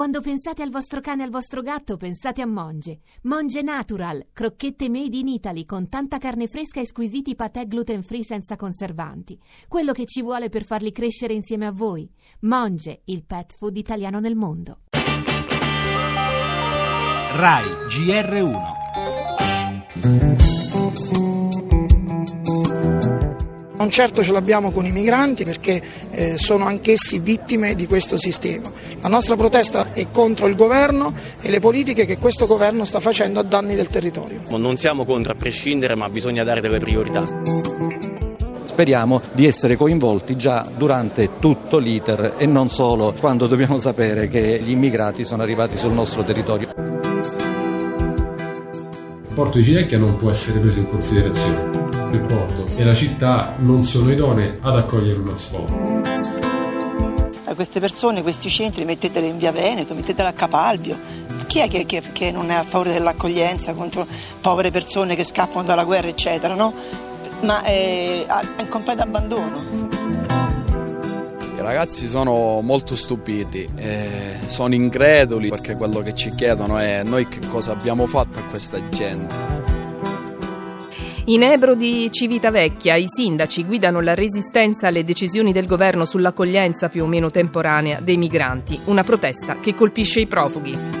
Quando pensate al vostro cane e al vostro gatto, pensate a Monge. Monge Natural, crocchette made in Italy con tanta carne fresca e squisiti patè gluten free senza conservanti. Quello che ci vuole per farli crescere insieme a voi. Monge, il pet food italiano nel mondo. RAI GR1 Non certo ce l'abbiamo con i migranti perché eh, sono anch'essi vittime di questo sistema. La nostra protesta è contro il governo e le politiche che questo governo sta facendo a danni del territorio. Non siamo contro a prescindere, ma bisogna dare delle priorità. Speriamo di essere coinvolti già durante tutto l'iter e non solo quando dobbiamo sapere che gli immigrati sono arrivati sul nostro territorio. Il porto di Cinecchia non può essere preso in considerazione il porto e la città non sono idonee ad accogliere una sfida. A queste persone, questi centri, metteteli in via Veneto, metteteli a Capalbio. Chi è che, che, che non è a favore dell'accoglienza contro povere persone che scappano dalla guerra, eccetera, no? Ma è, è in completo abbandono. I ragazzi sono molto stupiti, eh, sono increduli perché quello che ci chiedono è noi che cosa abbiamo fatto a questa gente. In Ebro di Civitavecchia i sindaci guidano la resistenza alle decisioni del governo sull'accoglienza più o meno temporanea dei migranti, una protesta che colpisce i profughi.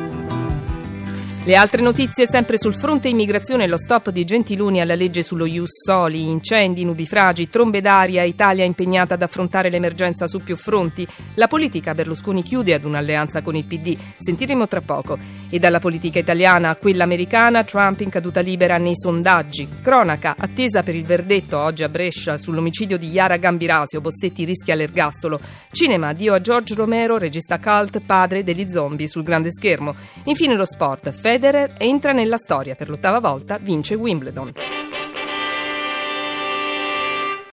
Le altre notizie sempre sul fronte immigrazione, lo stop di Gentiluni alla legge sullo Ius Soli, incendi, nubifragi, trombe d'aria, Italia impegnata ad affrontare l'emergenza su più fronti. La politica Berlusconi chiude ad un'alleanza con il PD, sentiremo tra poco. E dalla politica italiana a quella americana, Trump in caduta libera nei sondaggi. Cronaca, attesa per il verdetto oggi a Brescia sull'omicidio di Yara Gambirasio, Bossetti rischia l'ergastolo. Cinema, Dio a George Romero, regista cult, padre degli zombie sul grande schermo. Infine lo sport, Federer entra nella storia per l'ottava volta, vince Wimbledon.